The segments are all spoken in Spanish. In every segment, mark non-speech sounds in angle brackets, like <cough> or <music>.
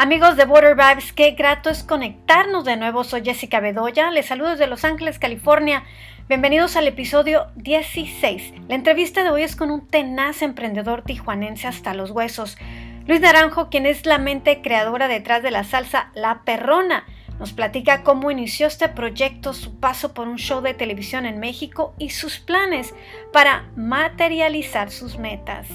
Amigos de Water Vibes, qué grato es conectarnos de nuevo. Soy Jessica Bedoya, les saludo desde Los Ángeles, California. Bienvenidos al episodio 16. La entrevista de hoy es con un tenaz emprendedor tijuanense hasta los huesos. Luis Naranjo, quien es la mente creadora detrás de la salsa La Perrona, nos platica cómo inició este proyecto, su paso por un show de televisión en México y sus planes para materializar sus metas.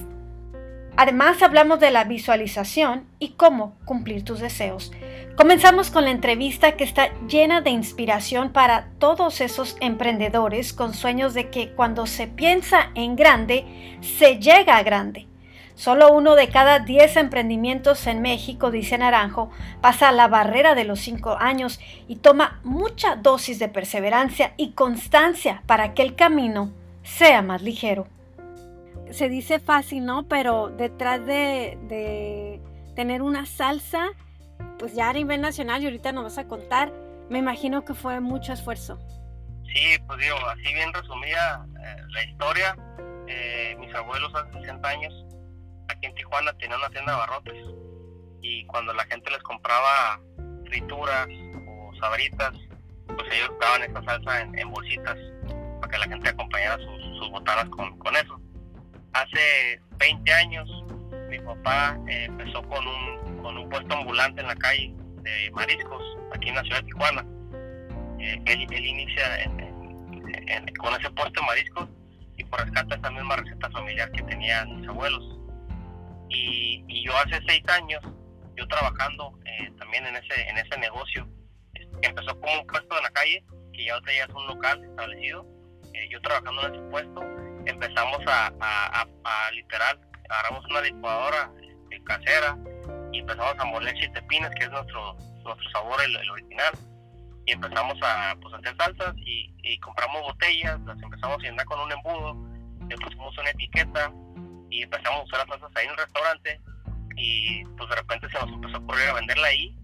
Además hablamos de la visualización y cómo cumplir tus deseos. Comenzamos con la entrevista que está llena de inspiración para todos esos emprendedores con sueños de que cuando se piensa en grande, se llega a grande. Solo uno de cada 10 emprendimientos en México, dice Naranjo, pasa la barrera de los 5 años y toma mucha dosis de perseverancia y constancia para que el camino sea más ligero se dice fácil, ¿no? Pero detrás de, tener una salsa, pues ya a nivel nacional, y ahorita nos vas a contar, me imagino que fue mucho esfuerzo. Sí, pues digo, así bien resumida eh, la historia, eh, mis abuelos hace 60 años, aquí en Tijuana, tenían una tienda de barrotes, y cuando la gente les compraba frituras o sabritas, pues ellos daban esta salsa en, bolsitas para que la gente acompañara sus, botanas con, con eso hace 20 años mi papá eh, empezó con un, con un puesto ambulante en la calle de mariscos aquí en la ciudad de Tijuana. Eh, él, él, inicia con ese puesto de mariscos y por rescate esa misma receta familiar que tenían mis abuelos. Y, y yo hace seis años, yo trabajando eh, también en ese, en ese negocio, que empezó como un puesto en la calle, que ya ahora ya es un local establecido, yo trabajando en ese puesto, empezamos a, a, literal, agarramos una licuadora este, casera y empezamos a moler chiltepines, que es nuestro, nuestro sabor, el, original. Y empezamos a, pues, hacer salsas y, compramos botellas, las empezamos a llenar con un embudo, le pusimos una etiqueta y empezamos a usar las salsas ahí en el restaurante y pues de repente se nos empezó a ocurrir a venderla ahí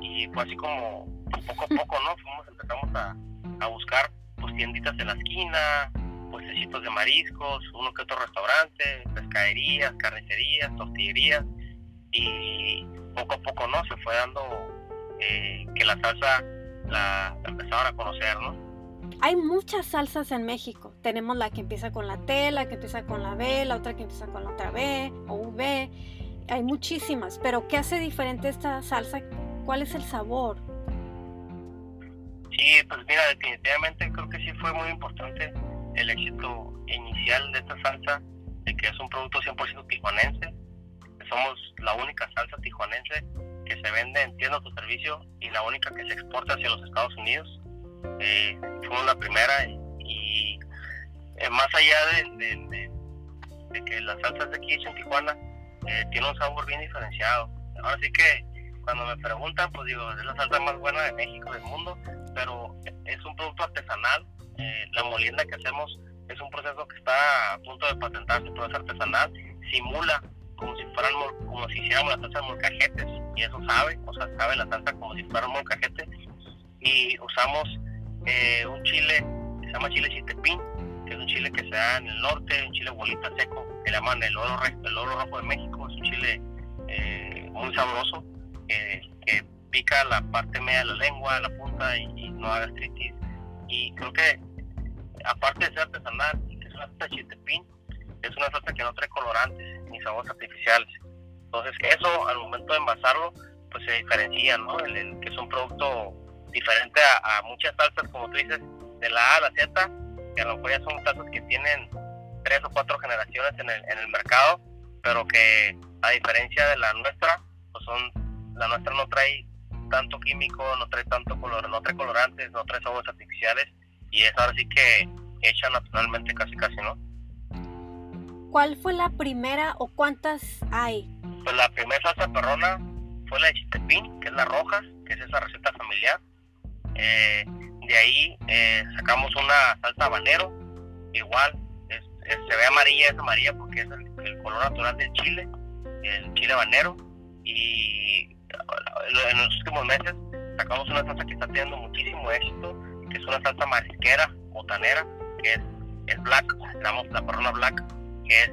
y fue así como poco a poco, ¿no? Fuimos, empezamos a, a buscar pues tienditas en la esquina, puestecitos de mariscos, uno que otro restaurante, pescaderías, carnicerías, tortillerías y poco a poco no se fue dando eh, que la salsa la, empezaron a conocer, ¿no? Hay muchas salsas en México. Tenemos la que empieza con la T, la que empieza con la B, la otra que empieza con la otra B o V. Hay muchísimas, pero ¿qué hace diferente esta salsa? ¿Cuál es el sabor? Sí, pues mira, definitivamente creo que sí fue muy importante el éxito inicial de esta salsa, de que es un producto 100% tijuanense. Somos la única salsa tijuanense que se vende en tiendas servicio y la única que se exporta hacia los Estados Unidos. Eh, fuimos la primera y, eh, más allá de, que la salsa de aquí hecha en Tijuana eh, tiene un sabor bien diferenciado. Ahora sí que cuando me preguntan, pues digo, es la salsa más buena de México, del mundo, pero es un producto artesanal eh, la molienda que hacemos es un proceso que está a punto de patentarse, pero es artesanal, simula como si fueran como si hiciéramos la salsa de molcajetes y eso sabe, o sea, sabe la salsa como si fuera un molcajete y usamos eh, un chile que se llama chile chitepín, que es un chile que se da en el norte, un chile bolita seco, que le llaman el oro, el oro rojo de México, es un chile eh, muy sabroso, que pica la parte media de la lengua, la punta y, y no da gastritis. Y creo que aparte de ser artesanal es una salsa chitepín, es una salsa que no trae colorantes ni sabores artificiales. Entonces, eso al momento de envasarlo, pues se diferencia, ¿no? El, que es un producto diferente a, muchas salsas, como tú dices, de la A a la Z, que a lo mejor ya son salsas que tienen tres o cuatro generaciones en el, en el mercado, pero que a diferencia de la nuestra, pues son, la nuestra no trae tanto químico, no trae tanto color, no trae colorantes, no trae sabores artificiales y es ahora sí que hecha naturalmente casi casi, ¿no? ¿Cuál fue la primera o cuántas hay? Pues la primera salsa perrona fue la de chitepín, que es la roja, que es esa receta familiar. Eh, de ahí eh, sacamos una salsa habanero, igual, se ve amarilla, es amarilla porque es el, color natural del chile, el chile habanero. Y en los últimos meses sacamos una salsa que está teniendo muchísimo éxito, es una salsa marisquera, botanera, que es, es black, llamamos la perrona black, que es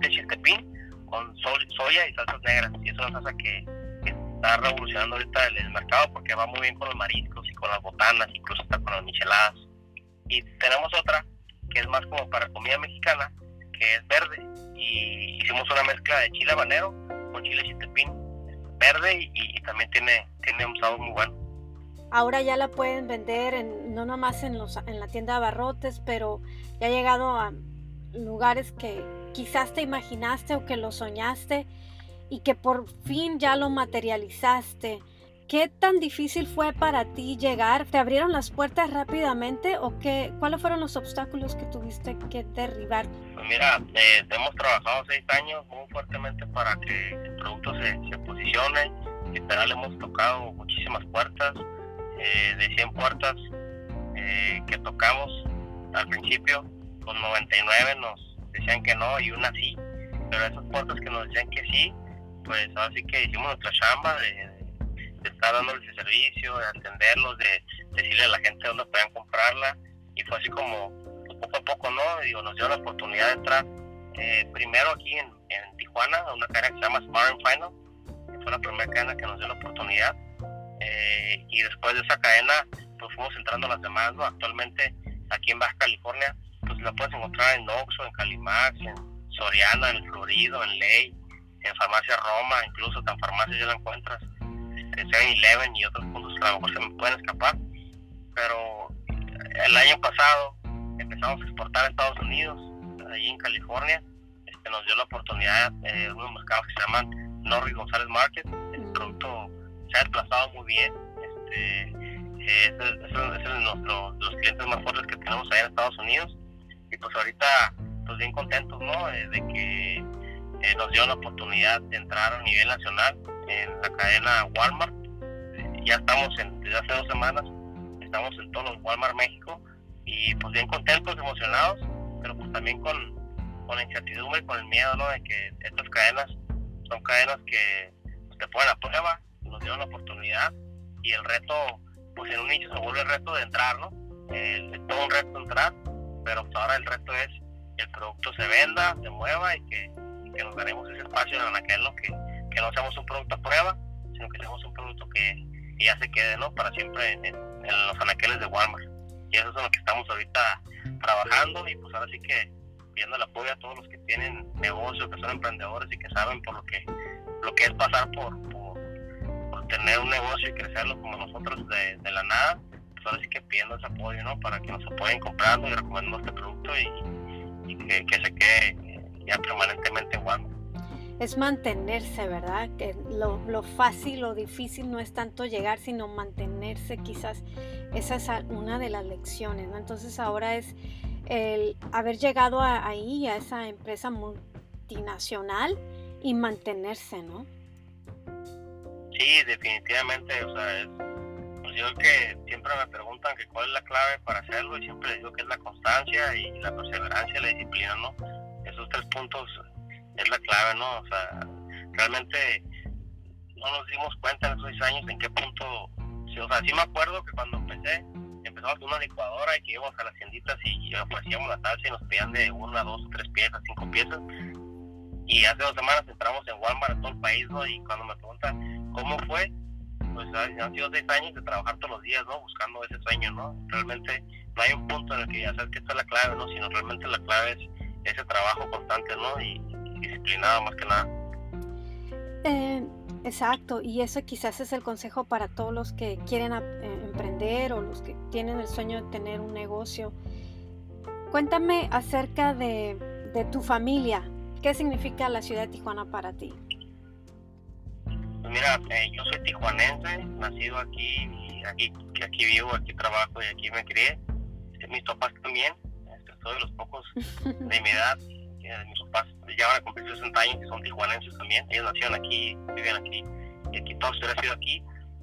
de chistepín con soya y salsas negras. Y es una salsa que, está revolucionando ahorita el, mercado porque va muy bien con los mariscos y con las botanas, incluso está con las micheladas. Y tenemos otra que es más como para comida mexicana, que es verde. Y hicimos una mezcla de chile habanero con chile chitepín verde y, también tiene, tiene un sabor muy bueno. Ahora ya la pueden vender en, no nomás en, los, en la tienda de abarrotes, pero ya ha llegado a lugares que quizás te imaginaste o que lo soñaste y que por fin ya lo materializaste. ¿Qué tan difícil fue para ti llegar? ¿Te abrieron las puertas rápidamente o qué, cuáles fueron los obstáculos que tuviste que derribar? Pues mira, eh, hemos trabajado seis años muy fuertemente para que el producto se, se posicione. Literal hemos tocado muchísimas puertas, eh, de 100 puertas eh, que tocamos al principio, con 99 nos decían que no y una sí, pero esas puertas que nos decían que sí, pues así que hicimos nuestra chamba de, estar dándoles el servicio, de atenderlos, de decirle a la gente dónde podían comprarla y fue así como pues, poco a poco, ¿no? Digo, nos dio la oportunidad de entrar eh, primero aquí en, Tijuana, una cadena que se llama Smart Final, que fue la primera cadena que nos dio la oportunidad eh, y después de esa cadena pues fuimos entrando a las demás, ¿no? Actualmente aquí en Baja California pues la puedes encontrar en Oxxo, en Calimax, en Soriana, en Florido, en Ley, en Farmacia Roma, incluso en farmacias ya la encuentras, en 7-Eleven y otros puntos que a lo mejor se me pueden escapar. Pero el año pasado empezamos a exportar a Estados Unidos, ahí en California, este, nos dio la oportunidad de unos mercados que se llaman Norris González Market, el producto se ha desplazado muy bien, este, eh, es, los clientes más fuertes que tenemos allá en Estados Unidos y pues ahorita pues bien contentos ¿no? Eh, de que eh, nos dio la oportunidad de entrar a nivel nacional en la cadena Walmart. ya estamos en, desde hace dos semanas, estamos en todos los Walmart México y pues bien contentos, emocionados, pero pues también con, con la incertidumbre con el miedo ¿no? de que estas cadenas son cadenas que pues, te ponen a dieron la oportunidad y el reto, pues en un nicho se vuelve el reto de entrar, ¿no? es todo un reto entrar, pero pues ahora el reto es que el producto se venda, se mueva y que que nos ganemos ese espacio en aquel, ¿no? que, que no seamos un producto a prueba, sino que seamos un producto que, ya se quede ¿no? para siempre en, los anaqueles de Walmart. Y eso es lo que estamos ahorita trabajando y pues ahora sí que viendo el apoyo a todos los que tienen negocios, que son emprendedores y que saben por lo que lo que es pasar por, por, tener un negocio y crecerlo como nosotros de, la nada, pues ahora sí que pidiendo ese apoyo, ¿no? Para que nos apoyen comprando y recomendando este producto y, que, se quede ya permanentemente igual. Es mantenerse, ¿verdad? Que lo, lo fácil, lo difícil no es tanto llegar, sino mantenerse quizás. Esa es una de las lecciones, ¿no? Entonces ahora es el haber llegado ahí, a esa empresa multinacional y mantenerse, ¿no? Sí, definitivamente, o sea, es, pues yo que siempre me preguntan que cuál es la clave para hacerlo y siempre les digo que es la constancia y la perseverancia, la disciplina, ¿no? esos tres puntos es la clave, ¿no? O sea, realmente no nos dimos cuenta en esos seis años en qué punto, o sea, sí me acuerdo que cuando empecé, empezamos con una licuadora y que íbamos a las tienditas y ofrecíamos la salsa y nos pedían de una, dos, tres piezas, cinco piezas. Y hace dos semanas entramos en Walmart en todo el país, ¿no? Y cuando me preguntan cómo fue, pues han sido seis años de trabajar todos los días, ¿no? Buscando ese sueño, ¿no? Realmente no hay un punto en el que ya sabes que esta es la clave, ¿no? Sino realmente la clave es ese trabajo constante, ¿no? Y, disciplinado más que nada. Eh, exacto, y eso quizás es el consejo para todos los que quieren eh, emprender o los que tienen el sueño de tener un negocio. Cuéntame acerca de tu familia. ¿Qué significa la ciudad de Tijuana para ti? Mira, eh, yo soy tijuanense, nacido aquí, aquí, aquí vivo, aquí trabajo y aquí me crié. Mis papás también, soy de los pocos <laughs> de mi edad, de mis papás ya van a cumplir 60 años, son tijuanenses también. Ellos nacieron aquí, viven aquí, y aquí todos han sido aquí.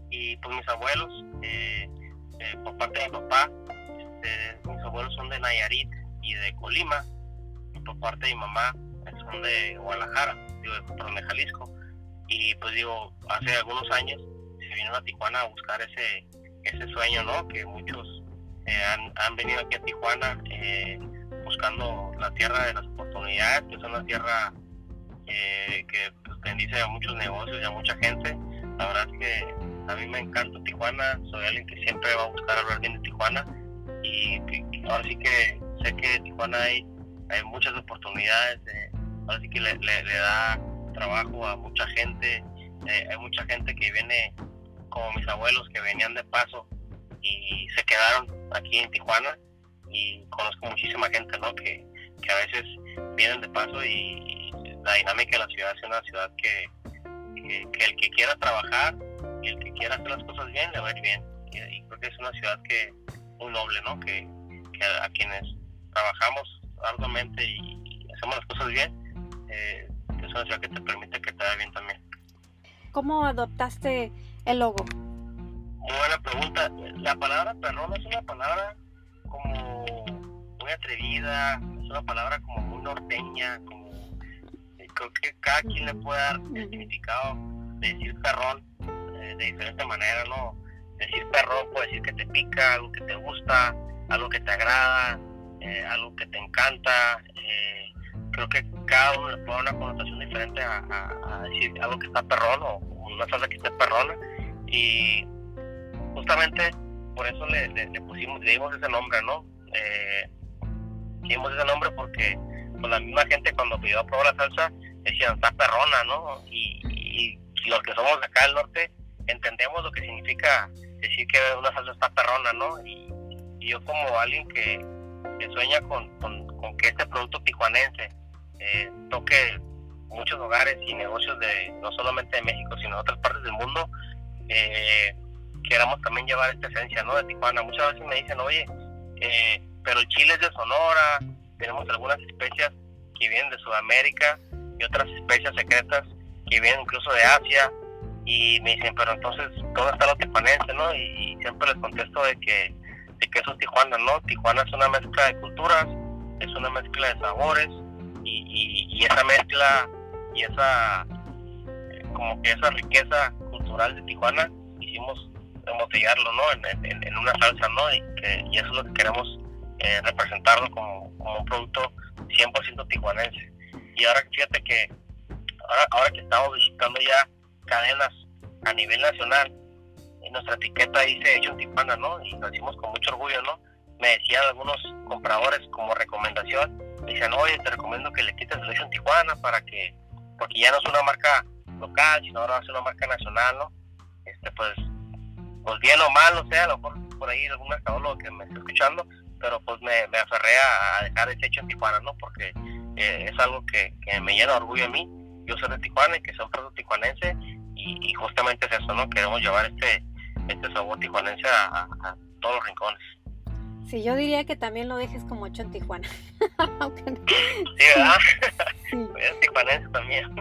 Y pues mis abuelos, eh, eh, por parte de mi papá, este, mis abuelos son de Nayarit y de Colima, y por parte de mi mamá son de Guadalajara, digo, de Jalisco. Y pues digo, hace algunos años se vinieron a Tijuana a buscar ese, ese sueño, ¿no? Que muchos eh, han, han, venido aquí a Tijuana eh, buscando la tierra de las oportunidades, que es una tierra eh, que pues, bendice a muchos negocios y a mucha gente, La verdad es que a mí me encanta Tijuana, soy alguien que siempre va a buscar hablar bien de Tijuana y, ahora sí que sé que en Tijuana hay, hay muchas oportunidades, ahora sí que le, da trabajo a mucha gente, eh, hay mucha gente que viene como mis abuelos que venían de paso y se quedaron aquí en Tijuana y conozco muchísima gente ¿no? que, que a veces vienen de paso y la dinámica de la ciudad es una ciudad que, que, el que quiera trabajar y el que quiera hacer las cosas bien le va a ir bien y, creo que es una ciudad que muy noble ¿no? que, que a, quienes trabajamos arduamente y, hacemos las cosas bien eh, que te permite que te vaya bien también ¿Cómo adoptaste el logo? Muy buena pregunta. La palabra perrón es una palabra como muy atrevida, es una palabra como muy norteña, como eh, creo que cada quien le puede dar el significado de decir perrón eh, de diferente manera, ¿no? Decir perrón puede decir que te pica, algo que te gusta, algo que te agrada, eh, algo que te encanta. Creo que cada uno le puede una connotación diferente a, decir algo que está perrón o una salsa que esté perrona. Y justamente por eso le, le, pusimos, le dimos ese nombre, ¿no? Eh, dimos ese nombre porque pues, la misma gente cuando pidió a probar la salsa decían, está perrona, ¿no? Y, los que somos de acá del norte entendemos lo que significa decir que una salsa está perrona, ¿no? Y, yo como alguien que, sueña con, con, que este producto tijuanense eh, toque muchos hogares y negocios de no solamente de México, sino de otras partes del mundo, eh, queramos también llevar esta esencia ¿no? de Tijuana. Muchas veces me dicen, oye, eh, pero el chile es de Sonora, tenemos algunas especias que vienen de Sudamérica y otras especias secretas que vienen incluso de Asia. Y me dicen, pero entonces, ¿dónde está lo tijuanense? ¿no? Y, siempre les contesto de que, de que eso es Tijuana, ¿no? Tijuana es una mezcla de culturas, es una mezcla de sabores y, y, esa mezcla y esa, eh, como que esa riqueza cultural de Tijuana, hicimos embotellarlo ¿no? En, en, una salsa, ¿no? Y, que, eso es lo que queremos eh, representarlo como, como, un producto 100% tijuanense. Y ahora fíjate que ahora, ahora que estamos visitando ya cadenas a nivel nacional, en nuestra etiqueta dice hecho en Tijuana, ¿no? Y lo decimos con mucho orgullo, ¿no? Me decían algunos compradores como recomendación, me decían, oye, te recomiendo que le quites el hecho en Tijuana para que, porque ya no es una marca local, sino ahora es una marca nacional, ¿no? Este, pues pues bien o mal, o sea, a lo mejor por ahí algún mercadólogo que me está escuchando, pero pues me, me aferré a, dejar ese hecho en Tijuana, ¿no? Porque eh, es algo que, me llena de orgullo a mí. Yo soy de Tijuana y que soy un tijuanense y, justamente es eso, ¿no? Queremos llevar este, este sabor tijuanense a, todos los rincones. Sí, yo diría que también lo dejes como hecho en Tijuana. <laughs> sí, ¿verdad? Sí. <laughs> es tijuanense también.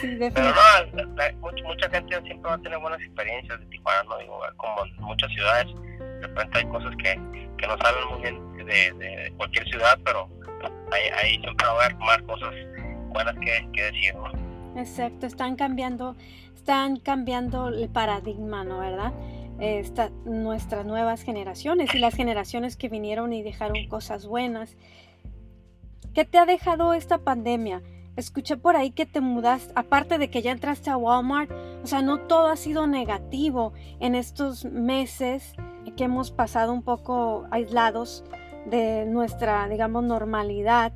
Pero no, mucha, gente siempre va a tener buenas experiencias de Tijuana, ¿no? Digo, como en muchas ciudades, de repente hay cosas que, que no salen muy bien de, de cualquier ciudad, pero ahí, siempre va a haber más cosas buenas que, que decir, ¿no? Exacto, están cambiando, están cambiando el paradigma, ¿no? ¿Verdad? Esta, nuestras nuevas generaciones y las generaciones que vinieron y dejaron cosas buenas. ¿Qué te ha dejado esta pandemia? Escuché por ahí que te mudaste, aparte de que ya entraste a Walmart, o sea, no todo ha sido negativo en estos meses que hemos pasado un poco aislados de nuestra, digamos, normalidad.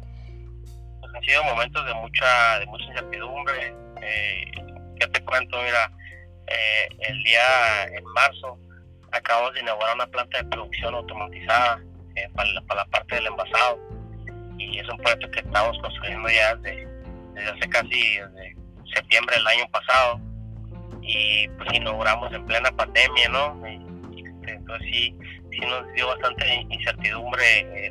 Pues han sido momentos de mucha, mucha incertidumbre. Eh, ¿Qué te cuento? Mira, eh, el día en marzo acabamos de inaugurar una planta de producción automatizada eh, para, la, parte del envasado y es un proyecto que estamos construyendo ya desde desde hace casi desde septiembre del año pasado y pues inauguramos en plena pandemia, ¿no? Este, entonces sí, sí nos dio bastante incertidumbre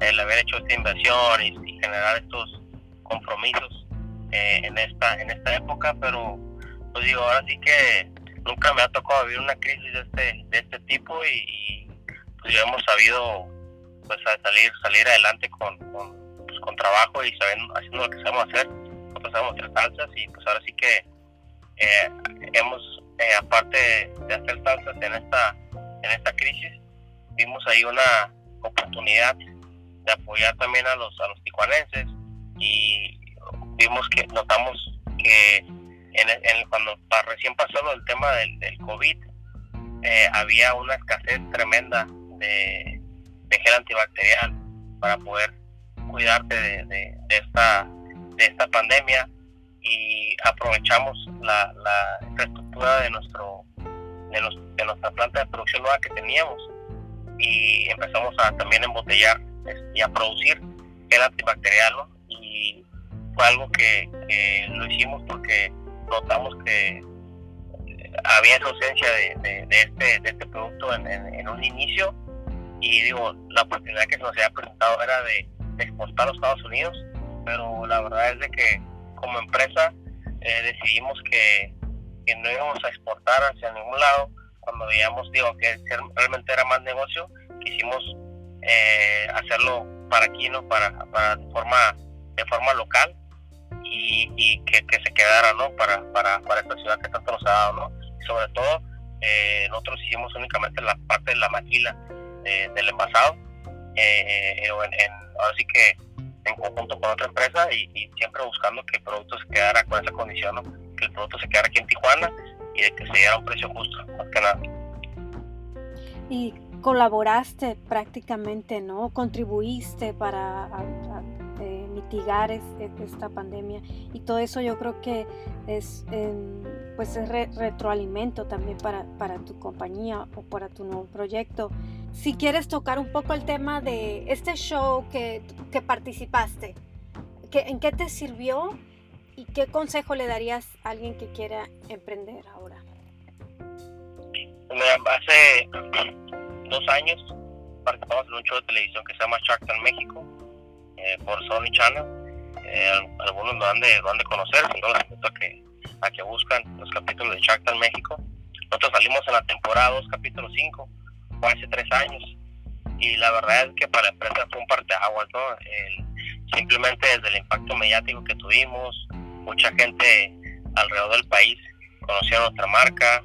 el, haber hecho esta inversión y, generar estos compromisos eh, en esta en esta época, pero pues digo, ahora sí que nunca me ha tocado vivir una crisis de este de este tipo y, pues ya hemos sabido pues salir salir adelante con con trabajo y sabiendo, haciendo lo que sabemos hacer. Nosotros sabemos hacer salsas y pues ahora sí que eh, hemos, eh, aparte de hacer salsas en esta, en esta crisis, vimos ahí una oportunidad de apoyar también a los, a los tijuanenses y vimos que notamos que en, cuando recién pasó lo del tema del, del COVID, eh, había una escasez tremenda de, gel antibacterial para poder cuidarte de, esta, de esta pandemia y aprovechamos la, la infraestructura de nuestro de, nuestra planta de producción nueva que teníamos y empezamos a también embotellar y a producir gel antibacterial y fue algo que, lo hicimos porque notamos que eh, había esa ausencia este, de este producto en, un inicio y digo, la oportunidad que se nos había presentado era de, exportar a los Estados Unidos, pero la verdad es de que como empresa eh, decidimos que, no íbamos a exportar hacia ningún lado cuando veíamos, digo, que realmente era más negocio, quisimos eh, hacerlo para aquí, ¿no? Para, forma de forma local y, que, se quedara, ¿no? Para, para, para esta ciudad que tanto nos ha dado, ¿no? Y sobre todo, eh, nosotros hicimos únicamente la parte de la maquila eh, del envasado, eh, en, ahora sí que en conjunto con otra empresa y, siempre buscando que el producto se quedara con esa condición, ¿no? Que el producto se quedara aquí en Tijuana y de que se diera un precio justo, más que nada. Y colaboraste prácticamente, ¿no? Contribuiste para eh, mitigar esta pandemia y todo eso yo creo que es, em, pues es retroalimento también para, para tu compañía o para tu nuevo proyecto. Si quieres tocar un poco el tema de este show que, que participaste, que, ¿en qué te sirvió y qué consejo le darías a alguien que quiera emprender ahora? Hace <clears throat> dos años participamos en un show de televisión que se llama Shark Tank México eh, por Sony Channel. Eh, algunos lo han, de, de conocer, si no les invito a que, a que buscan los capítulos de Shark Tank México. Nosotros salimos en la temporada 2, capítulo 5, fue hace tres años. Y la verdad es que para la empresa fue un parteaguas, ¿no? simplemente desde el impacto mediático que tuvimos, mucha gente alrededor del país conocía nuestra marca,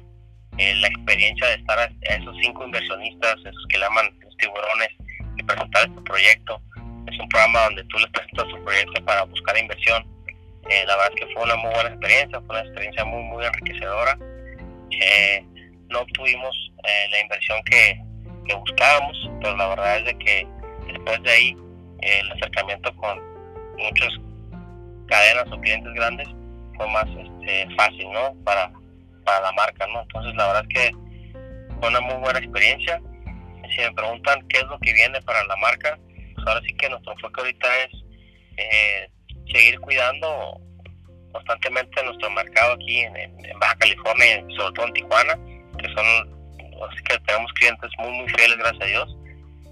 eh, la experiencia de estar a, esos cinco inversionistas, esos que le llaman los tiburones, y presentar este proyecto. Es un programa donde tú les presentas tu proyecto para buscar inversión. Eh, la verdad es que fue una muy buena experiencia, fue una experiencia muy, muy enriquecedora. Eh, no obtuvimos la inversión que, buscábamos, pero la verdad es que después de ahí el acercamiento con muchas cadenas o clientes grandes fue más este, fácil, ¿no? Para, para la marca, ¿no? Entonces la verdad es que fue una muy buena experiencia. Si me preguntan qué es lo que viene para la marca, ahora sí que nuestro enfoque ahorita es eh, seguir cuidando constantemente nuestro mercado aquí en, Baja California y sobre todo en Tijuana, que son, así que tenemos clientes muy, muy fieles, gracias a Dios.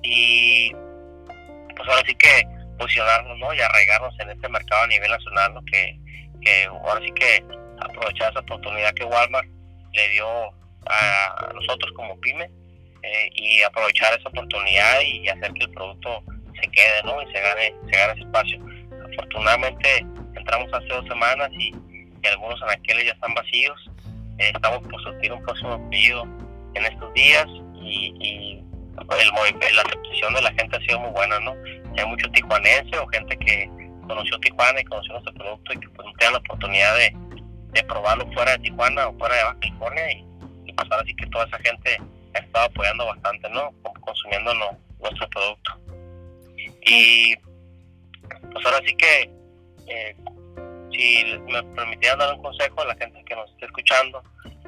Y pues ahora sí que posicionarnos, ¿no? Y arraigarnos en este mercado a nivel nacional, ¿no? Que, que ahora sí que aprovechar esa oportunidad que Walmart le dio a nosotros como pyme eh, y aprovechar esa oportunidad y hacer que el producto se quede ¿no? y se gane, se gane ese espacio. Afortunadamente entramos hace dos semanas y, algunos anaqueles ya están vacíos. Eh, estamos por surtir un próximo pedido en estos días y, y el, la aceptación de la gente ha sido muy buena, ¿no? Hay mucho tijuanense o gente que conoció Tijuana y conoció nuestro producto y que pues, la oportunidad de, de probarlo fuera de Tijuana o fuera de Baja California y, y pues ahora sí que toda esa gente ha estado apoyando bastante, ¿no? Consumiendo nuestro producto. Y pues ahora sí que eh, si me permitieran dar un consejo a la gente que nos esté escuchando,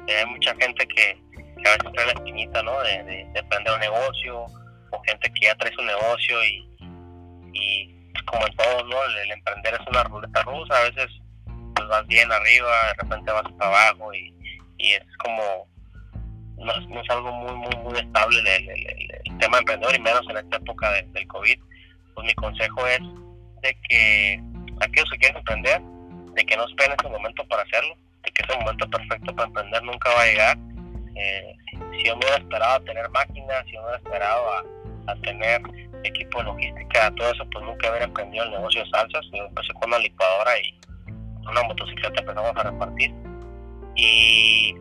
eh, hay mucha gente que, a veces trae la espinita, ¿no? De, de, emprender un negocio o gente que ya trae su negocio y, y pues, como en todo, ¿no? el emprender es una ruleta rusa, a veces pues vas bien arriba, de repente vas para abajo y, y es como, no, es algo muy, muy, muy estable el, tema emprendedor y menos en esta época del COVID. Pues mi consejo es de que aquellos que quieren emprender, de que no esperen ese momento para hacerlo, de que ese momento perfecto para emprender nunca va a llegar. Eh, si yo me hubiera esperado a tener máquinas, si yo me hubiera esperado a, a tener equipo de logística, todo eso, pues nunca hubiera emprendido el negocio de salsas. Yo empecé con una licuadora y una motocicleta empezamos a repartir. Y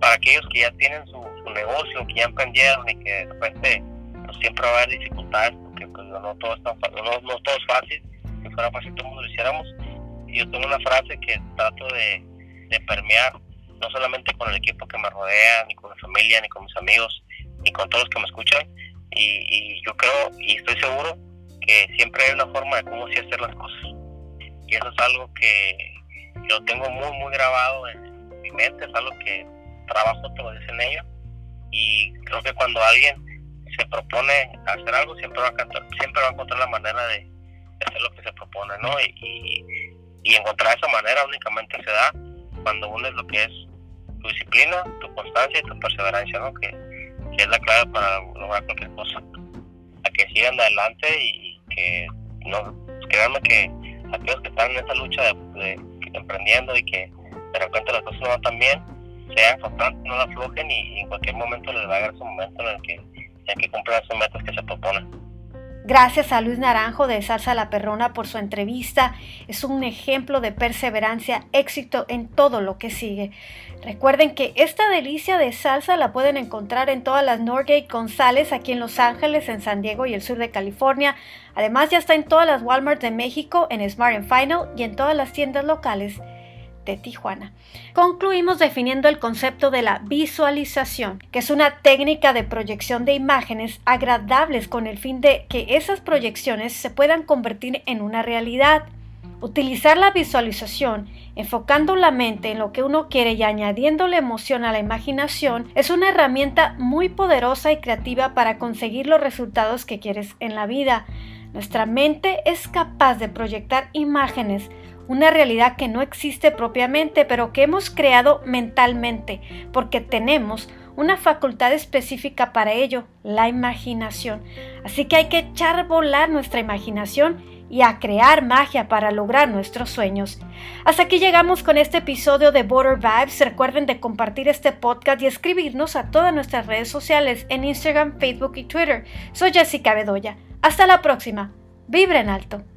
para aquellos que ya tienen su, negocio, que ya emprendieron y que de repente pues, siempre va a haber dificultades porque pues, no, todo es no, no, todo es fácil, si fuera fácil todo el mundo lo hiciéramos. Y yo tengo una frase que trato de, de permear no solamente con el equipo que me rodea, ni con mi familia, ni con mis amigos, ni con todos los que me escuchan. Y, yo creo y estoy seguro que siempre hay una forma de cómo sí hacer las cosas. Y eso es algo que lo tengo muy, muy grabado en mi mente, es algo que trabajo todos en ello. Y creo que cuando alguien se propone hacer algo, siempre va a, siempre va a encontrar la manera de, hacer lo que se propone, ¿no? Y, y, encontrar esa manera únicamente se da cuando unes lo que es tu disciplina, tu constancia y tu perseverancia, ¿no? Que, es la clave para lograr cualquier cosa. A que sigan adelante y que no, créanme que aquellos que están en esa lucha de, emprendiendo y que de repente las cosas no van tan bien, sean constantes, no la aflojen y, en cualquier momento les va a llegar ese momento en el que, que cumplan sus metas que se proponen. Gracias a Luis Naranjo de Salsa La Perrona por su entrevista. Es un ejemplo de perseverancia, éxito en todo lo que sigue. Recuerden que esta delicia de salsa la pueden encontrar en todas las Norgate González aquí en Los Ángeles, en San Diego y el sur de California. Además ya está en todas las Walmart de México, en Smart and Final y en todas las tiendas locales de Tijuana. Concluimos definiendo el concepto de la visualización, que es una técnica de proyección de imágenes agradables con el fin de que esas proyecciones se puedan convertir en una realidad. Utilizar la visualización, enfocando la mente en lo que uno quiere y añadiéndole emoción a la imaginación, es una herramienta muy poderosa y creativa para conseguir los resultados que quieres en la vida. Nuestra mente es capaz de proyectar imágenes una realidad que no existe propiamente, pero que hemos creado mentalmente, porque tenemos una facultad específica para ello, la imaginación. Así que hay que echar volar nuestra imaginación y a crear magia para lograr nuestros sueños. Hasta aquí llegamos con este episodio de Border Vibes. Recuerden de compartir este podcast y escribirnos a todas nuestras redes sociales en Instagram, Facebook y Twitter. Soy Jessica Bedoya. Hasta la próxima. Vibra en alto.